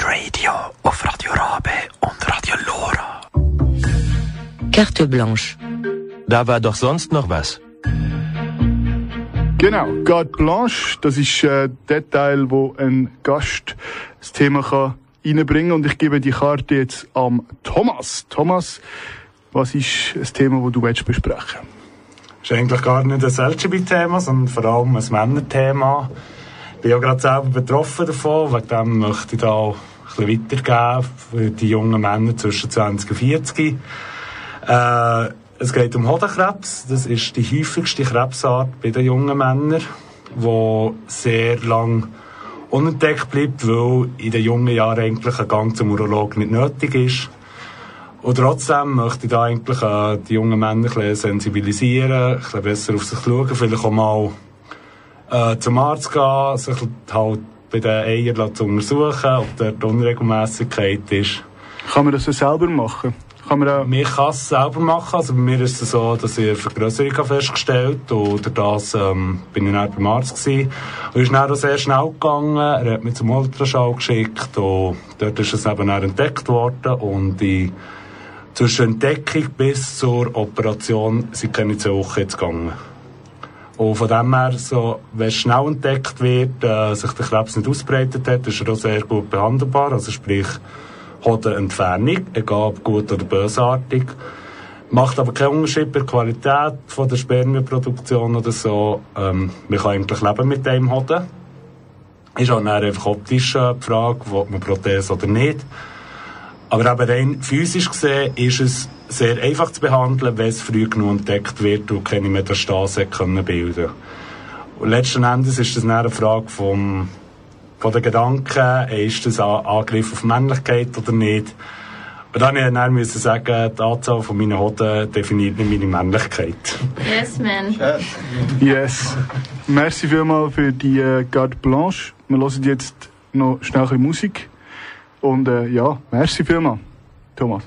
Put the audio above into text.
Radio auf Radio Rabe und Radio Lora. Carte blanche. Da war doch sonst noch was. Genau, Carte Blanche, das ist äh, der Teil, wo ein Gast das Thema kann reinbringen und ich gebe die Karte jetzt am Thomas. Thomas, was ist das Thema, das du willst besprechen Das ist eigentlich gar nicht ein LGBT-Thema, sondern vor allem ein Männerthema. Bin ja gerade selber betroffen davon, wegen dem möchte ich da auch ein bisschen weitergeben für die jungen Männer zwischen 20 und 40. Äh, es geht um Hodenkrebs. Das ist die häufigste Krebsart bei den jungen Männern, die sehr lang unentdeckt bleibt, weil in den jungen Jahren eigentlich ein Gang zum Urolog nicht nötig ist. Und trotzdem möchte ich da eigentlich äh, die jungen Männer ein bisschen sensibilisieren, ein bisschen besser auf sich schauen, vielleicht auch mal äh, zum Arzt gehen, sich halt bei den Eiern zu untersuchen, ob dort Unregelmäßigkeit ist. Kann man das so selber machen? Kann man auch Man kann es selber machen. Also bei mir ist es so, dass ich eine Vergrößerung festgestellt habe. Oder das ähm, bin ich dann beim Arzt gewesen. Und ist dann auch sehr schnell gegangen. Er hat mich zum Ultraschall geschickt. Und dort ist es eben entdeckt worden. Und die zwischen Entdeckung bis zur Operation sind keine zwei Wochen jetzt gegangen. Und von dem her, so, wenn schnell entdeckt wird, äh, sich der Krebs nicht ausbreitet hat, ist er auch sehr gut behandelbar. Also sprich, Hodenentfernung, egal ob gut oder bösartig. Macht aber keinen Unterschied bei der Qualität von der Spermienproduktion oder so. Ähm, man kann eigentlich leben mit dem Hoden. Ist auch dann einfach optisch äh, die Frage, ob man Prothese oder nicht. Aber eben rein physisch gesehen ist es sehr einfach zu behandeln, wenn es früh genug entdeckt wird und keine Metastase können bilden Und letzten Endes ist das dann eine Frage vom, von den Gedanken, ist das ein Angriff auf Männlichkeit oder nicht. Und dann musste ich dann müssen sagen, die Anzahl von meinen Hoden definiert nicht meine Männlichkeit. Yes, man. Yes. Merci vielmals für die äh, Carte Blanche. Wir hören jetzt noch schnell ein bisschen Musik. Und äh, ja, merci vielmals, Thomas.